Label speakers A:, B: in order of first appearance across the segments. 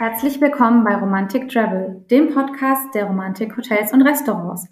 A: Herzlich willkommen bei Romantic Travel, dem Podcast der Romantik Hotels und Restaurants.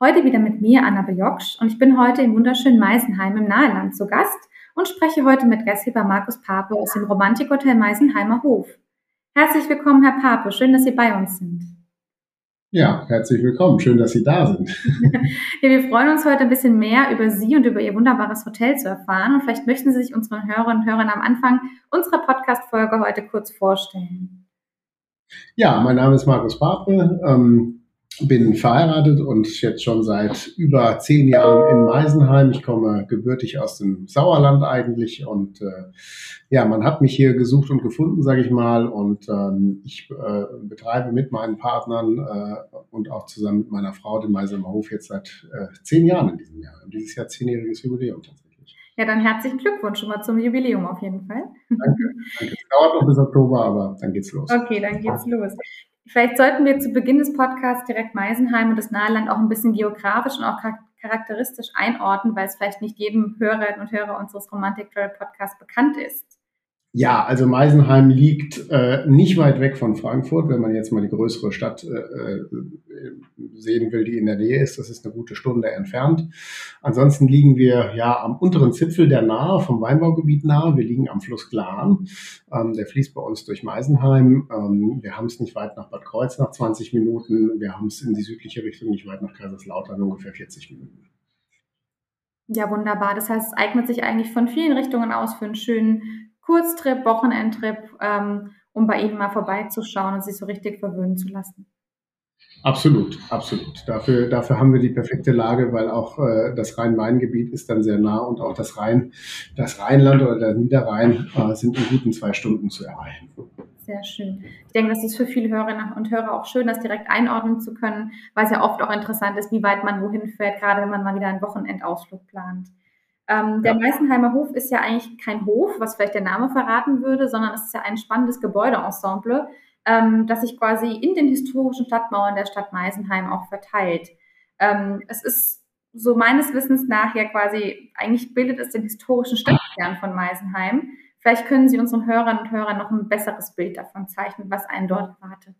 A: Heute wieder mit mir, Anna Bejoksch, und ich bin heute im wunderschönen Meisenheim im Naheland zu Gast und spreche heute mit Gastgeber Markus Pape aus dem Romantik Hotel Meisenheimer Hof. Herzlich willkommen, Herr Pape. Schön, dass Sie bei uns sind.
B: Ja, herzlich willkommen. Schön, dass Sie da sind.
A: ja, wir freuen uns heute ein bisschen mehr über Sie und über Ihr wunderbares Hotel zu erfahren. Und vielleicht möchten Sie sich unseren Hörerinnen und Hörern am Anfang unserer Podcast-Folge heute kurz vorstellen.
B: Ja, mein Name ist Markus Pape. Ähm, bin verheiratet und jetzt schon seit über zehn Jahren in Meisenheim. Ich komme gebürtig aus dem Sauerland eigentlich und äh, ja, man hat mich hier gesucht und gefunden, sage ich mal. Und ähm, ich äh, betreibe mit meinen Partnern äh, und auch zusammen mit meiner Frau den Meisenheimer Hof jetzt seit äh, zehn Jahren in diesem Jahr. Dieses Jahr zehnjähriges Jubiläum tatsächlich.
A: Ja, dann herzlichen Glückwunsch schon mal zum Jubiläum auf jeden Fall.
B: Danke. danke. Dauert noch bis Oktober, aber dann geht's los.
A: Okay, dann geht's los. Vielleicht sollten wir zu Beginn des Podcasts direkt Meisenheim und das Naheland auch ein bisschen geografisch und auch charakteristisch einordnen, weil es vielleicht nicht jedem Hörerinnen und Hörer unseres Romantic Travel Podcasts bekannt ist.
B: Ja, also Meisenheim liegt äh, nicht weit weg von Frankfurt, wenn man jetzt mal die größere Stadt äh, äh, sehen will, die in der Nähe ist. Das ist eine gute Stunde entfernt. Ansonsten liegen wir ja am unteren Zipfel der Nahe, vom Weinbaugebiet nahe. Wir liegen am Fluss Glan. Ähm, der fließt bei uns durch Meisenheim. Ähm, wir haben es nicht weit nach Bad Kreuz nach 20 Minuten. Wir haben es in die südliche Richtung nicht weit nach Kaiserslautern ungefähr 40 Minuten.
A: Ja, wunderbar. Das heißt, es eignet sich eigentlich von vielen Richtungen aus für einen schönen Kurztrip, Wochenendtrip, ähm, um bei Ihnen mal vorbeizuschauen und sich so richtig verwöhnen zu lassen.
B: Absolut, absolut. Dafür, dafür haben wir die perfekte Lage, weil auch äh, das Rhein-Main-Gebiet ist dann sehr nah und auch das Rhein, das Rheinland oder der Niederrhein äh, sind in guten zwei Stunden zu erreichen.
A: Sehr schön. Ich denke, das ist für viele Hörerinnen und Hörer auch schön, das direkt einordnen zu können, weil es ja oft auch interessant ist, wie weit man wohin fährt, gerade wenn man mal wieder einen Wochenendausflug plant. Ähm, der ja. Meißenheimer Hof ist ja eigentlich kein Hof, was vielleicht der Name verraten würde, sondern es ist ja ein spannendes Gebäudeensemble, ähm, das sich quasi in den historischen Stadtmauern der Stadt Meisenheim auch verteilt. Ähm, es ist so meines Wissens nach ja quasi, eigentlich bildet es den historischen Stadtkern von Meisenheim. Vielleicht können Sie unseren Hörern und Hörern noch ein besseres Bild davon zeichnen, was einen dort erwartet.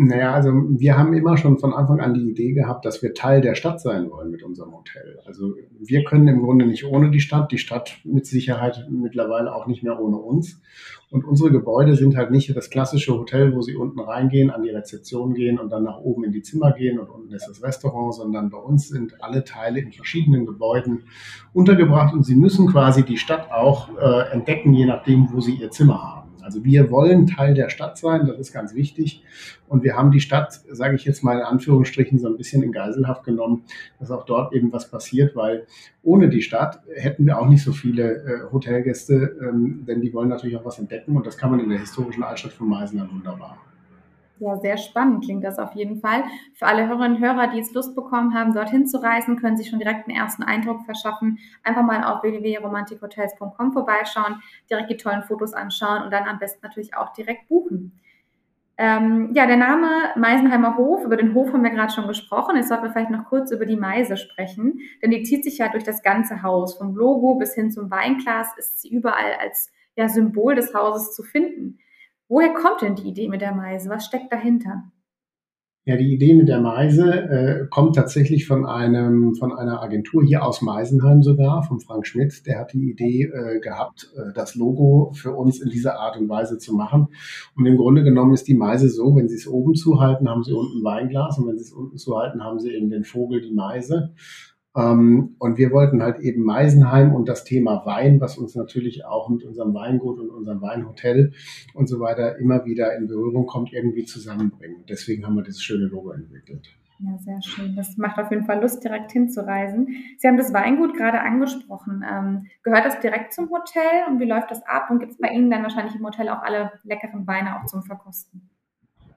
B: Naja, also wir haben immer schon von Anfang an die Idee gehabt, dass wir Teil der Stadt sein wollen mit unserem Hotel. Also wir können im Grunde nicht ohne die Stadt, die Stadt mit Sicherheit mittlerweile auch nicht mehr ohne uns. Und unsere Gebäude sind halt nicht das klassische Hotel, wo sie unten reingehen, an die Rezeption gehen und dann nach oben in die Zimmer gehen und unten ist das Restaurant, sondern bei uns sind alle Teile in verschiedenen Gebäuden untergebracht und sie müssen quasi die Stadt auch äh, entdecken, je nachdem, wo sie ihr Zimmer haben. Also wir wollen Teil der Stadt sein, das ist ganz wichtig. Und wir haben die Stadt, sage ich jetzt mal in Anführungsstrichen, so ein bisschen in Geiselhaft genommen, dass auch dort eben was passiert, weil ohne die Stadt hätten wir auch nicht so viele äh, Hotelgäste, ähm, denn die wollen natürlich auch was entdecken und das kann man in der historischen Altstadt von Meißen wunderbar.
A: Ja, sehr spannend klingt das auf jeden Fall. Für alle Hörerinnen und Hörer, die es Lust bekommen haben, dorthin zu reisen, können sich schon direkt einen ersten Eindruck verschaffen. Einfach mal auf www.romantikhotels.com vorbeischauen, direkt die tollen Fotos anschauen und dann am besten natürlich auch direkt buchen. Ähm, ja, der Name Meisenheimer Hof, über den Hof haben wir gerade schon gesprochen. Jetzt sollten wir vielleicht noch kurz über die Meise sprechen, denn die zieht sich ja durch das ganze Haus. Vom Logo bis hin zum Weinglas ist sie überall als ja, Symbol des Hauses zu finden. Woher kommt denn die Idee mit der Meise? Was steckt dahinter?
B: Ja, die Idee mit der Meise äh, kommt tatsächlich von einem von einer Agentur hier aus Meisenheim sogar, von Frank Schmidt. Der hat die Idee äh, gehabt, äh, das Logo für uns in dieser Art und Weise zu machen. Und im Grunde genommen ist die Meise so, wenn Sie es oben zuhalten, haben Sie unten ein Weinglas und wenn Sie es unten zuhalten, haben Sie eben den Vogel, die Meise. Ähm, und wir wollten halt eben Meisenheim und das Thema Wein, was uns natürlich auch mit unserem Weingut und unserem Weinhotel und so weiter immer wieder in Berührung kommt, irgendwie zusammenbringen. Deswegen haben wir dieses schöne Logo entwickelt.
A: Ja, sehr schön. Das macht auf jeden Fall Lust, direkt hinzureisen. Sie haben das Weingut gerade angesprochen. Ähm, gehört das direkt zum Hotel und wie läuft das ab? Und gibt es bei Ihnen dann wahrscheinlich im Hotel auch alle leckeren Weine auch zum Verkosten?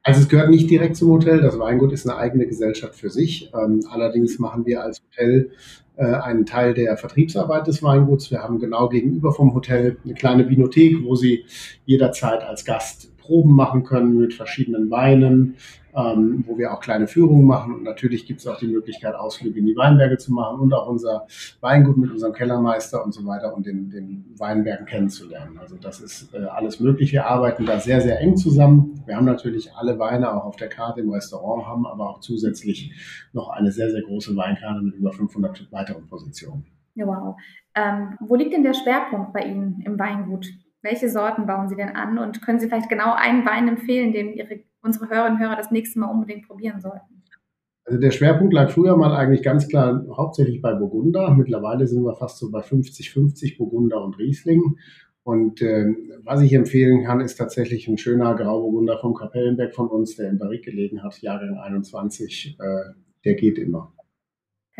B: Also es gehört nicht direkt zum Hotel. Das Weingut ist eine eigene Gesellschaft für sich. Ähm, allerdings machen wir als Hotel äh, einen Teil der Vertriebsarbeit des Weinguts. Wir haben genau gegenüber vom Hotel eine kleine Vinothek, wo Sie jederzeit als Gast Proben machen können mit verschiedenen Weinen. Ähm, wo wir auch kleine Führungen machen. Und natürlich gibt es auch die Möglichkeit, Ausflüge in die Weinberge zu machen und auch unser Weingut mit unserem Kellermeister und so weiter und den, den Weinbergen kennenzulernen. Also das ist äh, alles möglich. Wir arbeiten da sehr, sehr eng zusammen. Wir haben natürlich alle Weine auch auf der Karte im Restaurant, haben aber auch zusätzlich noch eine sehr, sehr große Weinkarte mit über 500 weiteren Positionen.
A: Wow. Ähm, wo liegt denn der Schwerpunkt bei Ihnen im Weingut? Welche Sorten bauen Sie denn an? Und können Sie vielleicht genau einen Wein empfehlen, den Ihre, unsere Hörerinnen und Hörer das nächste Mal unbedingt probieren sollten?
B: Also der Schwerpunkt lag früher mal eigentlich ganz klar hauptsächlich bei Burgunder. Mittlerweile sind wir fast so bei 50-50 Burgunder und Riesling. Und äh, was ich empfehlen kann, ist tatsächlich ein schöner Grauburgunder vom Kapellenberg von uns, der in Barrique gelegen hat, Jahrgang 21. Äh, der geht immer.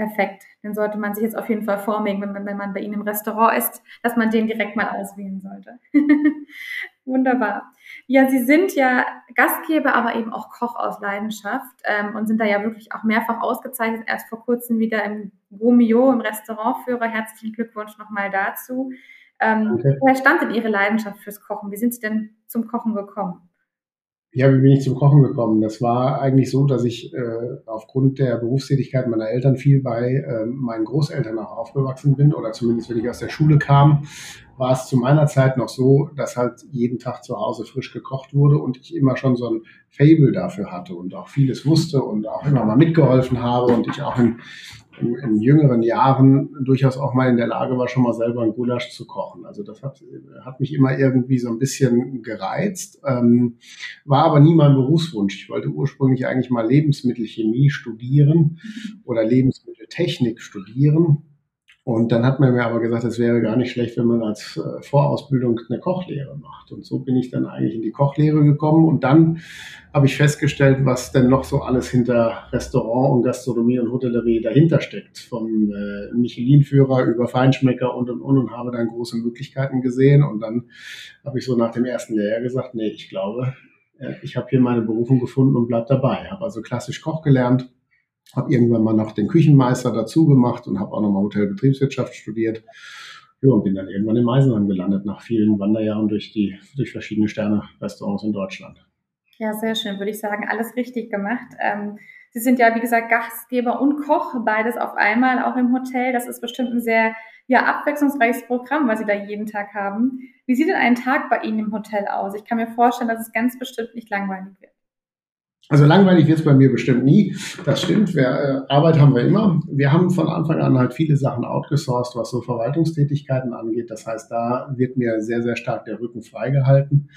A: Perfekt. Den sollte man sich jetzt auf jeden Fall vormerken, wenn man, wenn man bei Ihnen im Restaurant ist, dass man den direkt mal auswählen sollte. Wunderbar. Ja, Sie sind ja Gastgeber, aber eben auch Koch aus Leidenschaft ähm, und sind da ja wirklich auch mehrfach ausgezeichnet. Erst vor kurzem wieder im Gomio, im Restaurantführer. Herzlichen Glückwunsch nochmal dazu. Ähm, okay. Woher stammt denn Ihre Leidenschaft fürs Kochen? Wie sind Sie denn zum Kochen gekommen?
B: Ja, wie bin ich zum Kochen gekommen? Das war eigentlich so, dass ich äh, aufgrund der Berufstätigkeit meiner Eltern viel bei äh, meinen Großeltern auch aufgewachsen bin oder zumindest wenn ich aus der Schule kam, war es zu meiner Zeit noch so, dass halt jeden Tag zu Hause frisch gekocht wurde und ich immer schon so ein Fable dafür hatte und auch vieles wusste und auch immer mal mitgeholfen habe und ich auch in, in, in, jüngeren Jahren durchaus auch mal in der Lage war, schon mal selber ein Gulasch zu kochen. Also das hat, hat mich immer irgendwie so ein bisschen gereizt, ähm, war aber nie mein Berufswunsch. Ich wollte ursprünglich eigentlich mal Lebensmittelchemie studieren oder Lebensmitteltechnik studieren und dann hat man mir aber gesagt, es wäre gar nicht schlecht, wenn man als äh, Vorausbildung eine Kochlehre macht. Und so bin ich dann eigentlich in die Kochlehre gekommen. Und dann habe ich festgestellt, was denn noch so alles hinter Restaurant und Gastronomie und Hotellerie dahinter steckt. Vom äh, Michelin-Führer über Feinschmecker und und und und habe dann große Möglichkeiten gesehen. Und dann habe ich so nach dem ersten Lehrjahr gesagt, nee, ich glaube, äh, ich habe hier meine Berufung gefunden und bleib dabei. Habe also klassisch Koch gelernt habe irgendwann mal noch den Küchenmeister dazu gemacht und habe auch noch mal Hotelbetriebswirtschaft studiert. Ja, und bin dann irgendwann in Meisenheim gelandet, nach vielen Wanderjahren durch die durch verschiedene Sterne-Restaurants in Deutschland.
A: Ja, sehr schön, würde ich sagen. Alles richtig gemacht. Ähm, Sie sind ja, wie gesagt, Gastgeber und Koch, beides auf einmal, auch im Hotel. Das ist bestimmt ein sehr ja, abwechslungsreiches Programm, was Sie da jeden Tag haben. Wie sieht denn ein Tag bei Ihnen im Hotel aus? Ich kann mir vorstellen, dass es ganz bestimmt nicht langweilig wird.
B: Also langweilig wird es bei mir bestimmt nie. Das stimmt. Wir, äh, Arbeit haben wir immer. Wir haben von Anfang an halt viele Sachen outgesourced, was so Verwaltungstätigkeiten angeht. Das heißt, da wird mir sehr, sehr stark der Rücken freigehalten.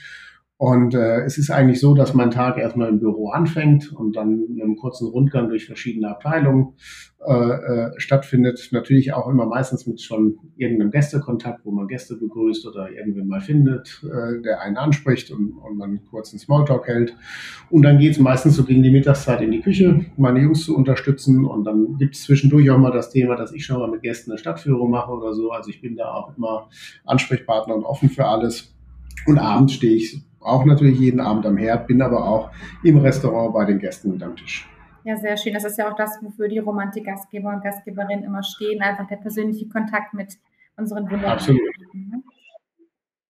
B: Und äh, es ist eigentlich so, dass mein Tag erstmal im Büro anfängt und dann mit einem kurzen Rundgang durch verschiedene Abteilungen äh, äh, stattfindet. Natürlich auch immer meistens mit schon irgendeinem Gästekontakt, wo man Gäste begrüßt oder irgendwen mal findet, äh, der einen anspricht und, und man kurz einen Smalltalk hält. Und dann geht es meistens so gegen die Mittagszeit in die Küche, meine Jungs zu unterstützen. Und dann gibt es zwischendurch auch mal das Thema, dass ich schon mal mit Gästen eine Stadtführung mache oder so. Also ich bin da auch immer Ansprechpartner und offen für alles. Und abends stehe ich auch natürlich jeden Abend am Herd, bin aber auch im Restaurant bei den Gästen mit am Tisch.
A: Ja, sehr schön. Das ist ja auch das, wofür die Romantik-Gastgeber und Gastgeberinnen immer stehen, einfach der persönliche Kontakt mit unseren wunderbaren Absolut.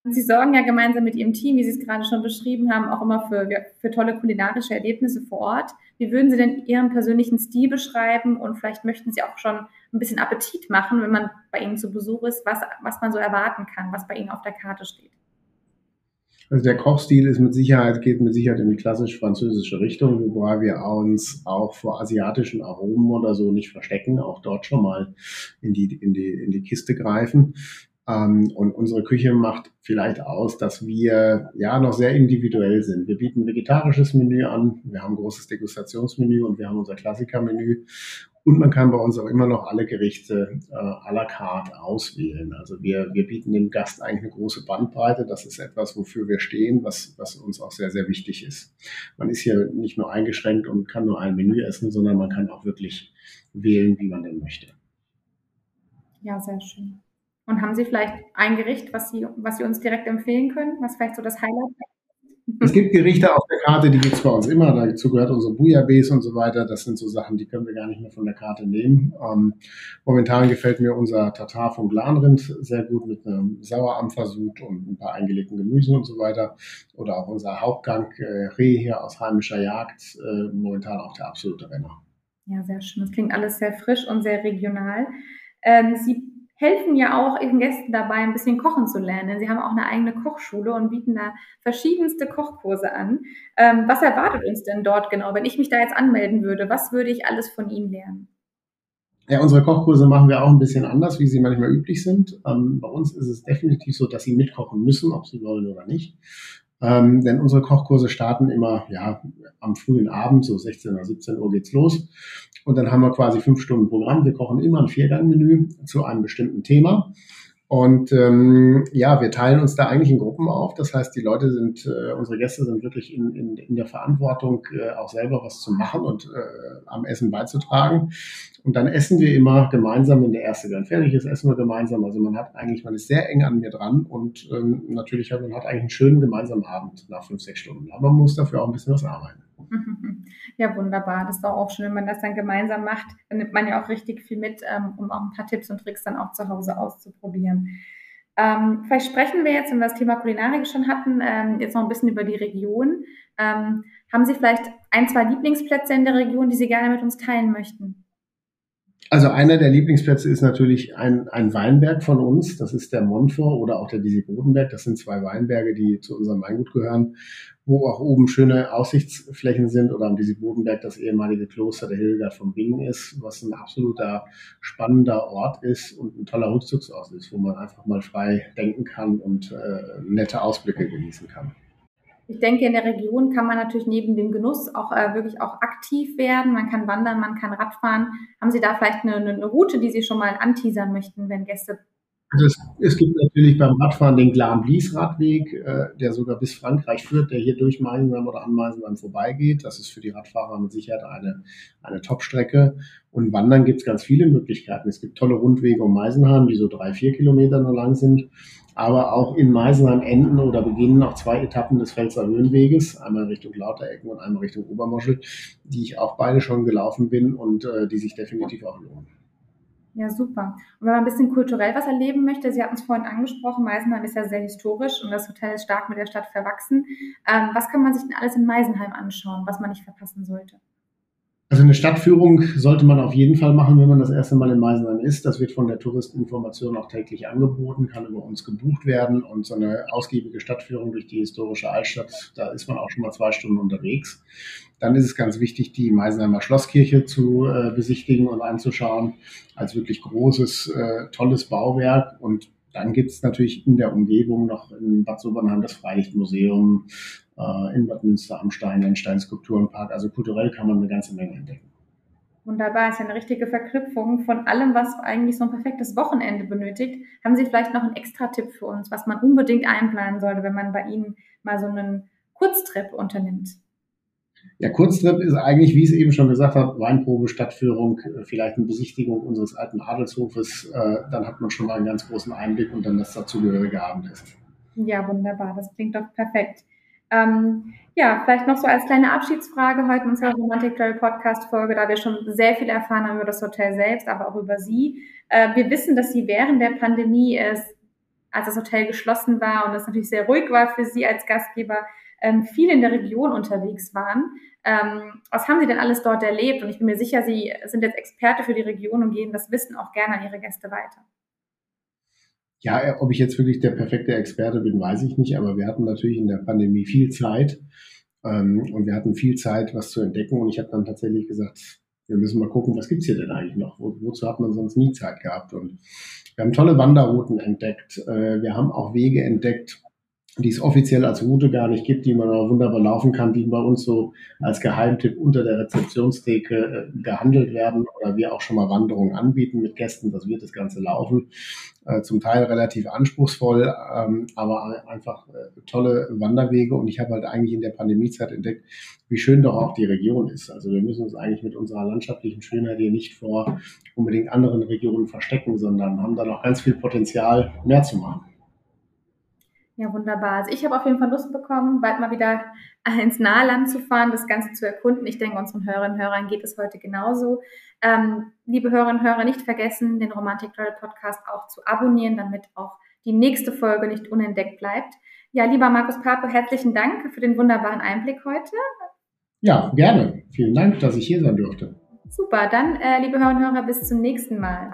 A: Sie sorgen ja gemeinsam mit Ihrem Team, wie Sie es gerade schon beschrieben haben, auch immer für, für tolle kulinarische Erlebnisse vor Ort. Wie würden Sie denn Ihren persönlichen Stil beschreiben und vielleicht möchten Sie auch schon ein bisschen Appetit machen, wenn man bei Ihnen zu Besuch ist, was, was man so erwarten kann, was bei Ihnen auf der Karte steht?
B: Also der Kochstil ist mit Sicherheit, geht mit Sicherheit in die klassisch französische Richtung, wobei wir uns auch vor asiatischen Aromen oder so nicht verstecken, auch dort schon mal in die, in die, in die Kiste greifen. Ähm, und unsere Küche macht vielleicht aus, dass wir ja noch sehr individuell sind. Wir bieten vegetarisches Menü an, wir haben ein großes Degustationsmenü und wir haben unser Klassikermenü. Und man kann bei uns auch immer noch alle Gerichte äh, à la carte auswählen. Also wir, wir bieten dem Gast eigentlich eine große Bandbreite. Das ist etwas, wofür wir stehen, was, was uns auch sehr, sehr wichtig ist. Man ist hier nicht nur eingeschränkt und kann nur ein Menü essen, sondern man kann auch wirklich wählen, wie man denn möchte.
A: Ja, sehr schön. Und haben Sie vielleicht ein Gericht, was Sie, was Sie uns direkt empfehlen können, was vielleicht so das Highlight ist?
B: Es gibt Gerichte auf der Karte, die gibt es bei uns immer. Dazu gehört unsere Bouillabaisse und so weiter. Das sind so Sachen, die können wir gar nicht mehr von der Karte nehmen. Ähm, momentan gefällt mir unser Tatar vom Glanrind sehr gut mit einem Sauerampfersud und ein paar eingelegten Gemüse und so weiter. Oder auch unser Hauptgang äh, Reh hier aus heimischer Jagd. Äh, momentan auch der absolute Renner.
A: Ja, sehr schön. Das klingt alles sehr frisch und sehr regional. Ähm, Sie helfen ja auch ihren Gästen dabei, ein bisschen kochen zu lernen. Sie haben auch eine eigene Kochschule und bieten da verschiedenste Kochkurse an. Ähm, was erwartet uns denn dort genau? Wenn ich mich da jetzt anmelden würde, was würde ich alles von Ihnen lernen?
B: Ja, unsere Kochkurse machen wir auch ein bisschen anders, wie sie manchmal üblich sind. Ähm, bei uns ist es definitiv so, dass sie mitkochen müssen, ob sie wollen oder nicht. Ähm, denn unsere Kochkurse starten immer ja, am frühen Abend, so 16 oder 17 Uhr geht's los. Und dann haben wir quasi fünf Stunden Programm. Wir kochen immer ein Viergangmenü zu einem bestimmten Thema. Und ähm, ja, wir teilen uns da eigentlich in Gruppen auf. Das heißt, die Leute sind, äh, unsere Gäste sind wirklich in, in, in der Verantwortung, äh, auch selber was zu machen und äh, am Essen beizutragen. Und dann essen wir immer gemeinsam, wenn der erste dann fertig ist, essen wir gemeinsam. Also man hat eigentlich, man ist sehr eng an mir dran und ähm, natürlich hat man hat eigentlich einen schönen gemeinsamen Abend nach fünf, sechs Stunden. Aber man muss dafür auch ein bisschen was arbeiten.
A: Ja, wunderbar. Das ist doch auch schön, wenn man das dann gemeinsam macht. Dann nimmt man ja auch richtig viel mit, ähm, um auch ein paar Tipps und Tricks dann auch zu Hause auszuprobieren. Ähm, vielleicht sprechen wir jetzt, wenn wir das Thema Kulinarik schon hatten, ähm, jetzt noch ein bisschen über die Region. Ähm, haben Sie vielleicht ein, zwei Lieblingsplätze in der Region, die Sie gerne mit uns teilen möchten?
B: Also einer der Lieblingsplätze ist natürlich ein, ein Weinberg von uns. Das ist der Montfort oder auch der Disi-Bodenberg. Das sind zwei Weinberge, die zu unserem Weingut gehören, wo auch oben schöne Aussichtsflächen sind oder am Disi-Bodenberg das ehemalige Kloster der Hildegard von Bingen ist, was ein absoluter spannender Ort ist und ein toller Rückzugsort ist, wo man einfach mal frei denken kann und äh, nette Ausblicke genießen kann.
A: Ich denke, in der Region kann man natürlich neben dem Genuss auch äh, wirklich auch aktiv werden. Man kann wandern, man kann Radfahren. Haben Sie da vielleicht eine, eine Route, die Sie schon mal anteasern möchten, wenn Gäste
B: also es, es, gibt natürlich beim Radfahren den Glan-Blies-Radweg, äh, der sogar bis Frankreich führt, der hier durch Meisenheim oder an Meisenheim vorbeigeht. Das ist für die Radfahrer mit Sicherheit eine, eine Top-Strecke. Und Wandern gibt es ganz viele Möglichkeiten. Es gibt tolle Rundwege um Meisenheim, die so drei, vier Kilometer nur lang sind. Aber auch in Meisenheim enden oder beginnen noch zwei Etappen des Pfälzer Höhenweges, einmal Richtung Lauterecken und einmal Richtung Obermoschel, die ich auch beide schon gelaufen bin und äh, die sich definitiv auch lohnen.
A: Ja, super. Und wenn man ein bisschen kulturell was erleben möchte, Sie hatten es vorhin angesprochen, Meisenheim ist ja sehr historisch und das Hotel ist stark mit der Stadt verwachsen. Ähm, was kann man sich denn alles in Meisenheim anschauen, was man nicht verpassen sollte?
B: Also eine Stadtführung sollte man auf jeden Fall machen, wenn man das erste Mal in Meisenheim ist. Das wird von der Touristeninformation auch täglich angeboten, kann über uns gebucht werden und so eine ausgiebige Stadtführung durch die historische Altstadt, da ist man auch schon mal zwei Stunden unterwegs. Dann ist es ganz wichtig, die Meisenheimer Schlosskirche zu äh, besichtigen und anzuschauen, als wirklich großes, äh, tolles Bauwerk und dann gibt es natürlich in der Umgebung noch in Bad Sobernheim das Freilichtmuseum, äh, in Bad Münster am Stein, den Steinskulpturenpark. Also kulturell kann man eine ganze Menge entdecken.
A: Wunderbar, ist ja eine richtige Verknüpfung von allem, was eigentlich so ein perfektes Wochenende benötigt. Haben Sie vielleicht noch einen extra Tipp für uns, was man unbedingt einplanen sollte, wenn man bei Ihnen mal so einen Kurztrip unternimmt?
B: Ja, Kurztrip ist eigentlich, wie ich es eben schon gesagt habe, Weinprobe, Stadtführung, vielleicht eine Besichtigung unseres alten Adelshofes. Äh, dann hat man schon mal einen ganz großen Einblick und dann das dazugehörige Abendessen.
A: Ja, wunderbar. Das klingt doch perfekt. Ähm, ja, vielleicht noch so als kleine Abschiedsfrage heute in unserer Romantic Travel Podcast Folge, da wir schon sehr viel erfahren haben über das Hotel selbst, aber auch über Sie. Äh, wir wissen, dass Sie während der Pandemie, ist, als das Hotel geschlossen war und es natürlich sehr ruhig war für Sie als Gastgeber, ähm, viel in der Region unterwegs waren. Ähm, was haben Sie denn alles dort erlebt? Und ich bin mir sicher, Sie sind jetzt Experte für die Region und geben das Wissen auch gerne an Ihre Gäste weiter.
B: Ja, ob ich jetzt wirklich der perfekte Experte bin, weiß ich nicht, aber wir hatten natürlich in der Pandemie viel Zeit ähm, und wir hatten viel Zeit, was zu entdecken und ich habe dann tatsächlich gesagt, wir müssen mal gucken, was gibt's hier denn eigentlich noch? Wo, wozu hat man sonst nie Zeit gehabt? Und wir haben tolle Wanderrouten entdeckt, äh, wir haben auch Wege entdeckt, die es offiziell als Route gar nicht gibt, die man aber wunderbar laufen kann, die bei uns so als Geheimtipp unter der Rezeptionstheke äh, gehandelt werden oder wir auch schon mal Wanderungen anbieten mit Gästen, das wird das Ganze laufen. Äh, zum Teil relativ anspruchsvoll, ähm, aber einfach äh, tolle Wanderwege und ich habe halt eigentlich in der Pandemiezeit entdeckt, wie schön doch auch die Region ist. Also wir müssen uns eigentlich mit unserer landschaftlichen Schönheit hier nicht vor unbedingt anderen Regionen verstecken, sondern haben da noch ganz viel Potenzial, mehr zu machen.
A: Ja, wunderbar. Also ich habe auf jeden Fall Lust bekommen, bald mal wieder ins Nahland zu fahren, das Ganze zu erkunden. Ich denke, unseren Hörerinnen und Hörern geht es heute genauso. Ähm, liebe Hörerinnen und Hörer, nicht vergessen, den Romantik Travel Podcast auch zu abonnieren, damit auch die nächste Folge nicht unentdeckt bleibt. Ja, lieber Markus Pape, herzlichen Dank für den wunderbaren Einblick heute.
B: Ja, gerne. Vielen Dank, dass ich hier sein durfte.
A: Super, dann, äh, liebe Hörerinnen und Hörer, bis zum nächsten Mal.